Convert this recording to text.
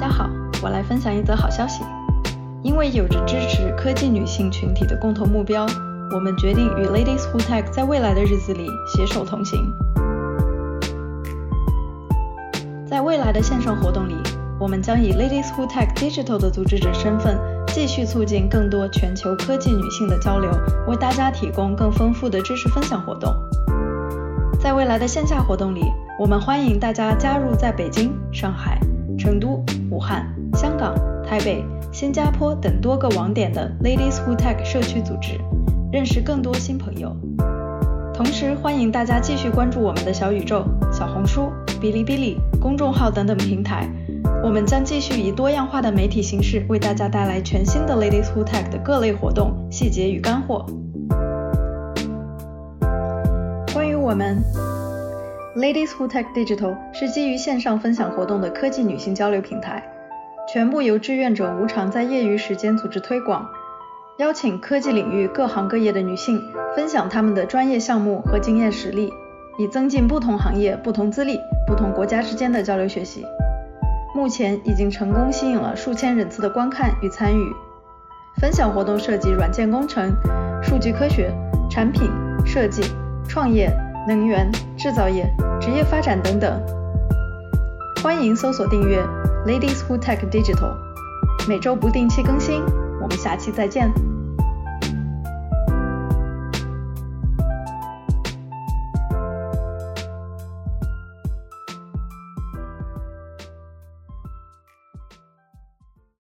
大家好，我来分享一则好消息。因为有着支持科技女性群体的共同目标，我们决定与 Ladies Who Tech 在未来的日子里携手同行。在未来的线上活动里，我们将以 Ladies Who Tech Digital 的组织者身份，继续促进更多全球科技女性的交流，为大家提供更丰富的知识分享活动。在未来的线下活动里，我们欢迎大家加入在北京、上海、成都、武汉、香港、台北、新加坡等多个网点的 Ladies Who Tech 社区组织，认识更多新朋友。同时，欢迎大家继续关注我们的小宇宙、小红书、哔哩哔哩公众号等等平台，我们将继续以多样化的媒体形式，为大家带来全新的 Ladies Who Tech 的各类活动细节与干货。关于我们。Ladies Who Tech Digital 是基于线上分享活动的科技女性交流平台，全部由志愿者无偿在业余时间组织推广，邀请科技领域各行各业的女性分享她们的专业项目和经验实例，以增进不同行业、不同资历、不同国家之间的交流学习。目前已经成功吸引了数千人次的观看与参与。分享活动涉及软件工程、数据科学、产品设计、创业。能源、制造业、职业发展等等。欢迎搜索订阅 Ladies Who Tech Digital，每周不定期更新。我们下期再见。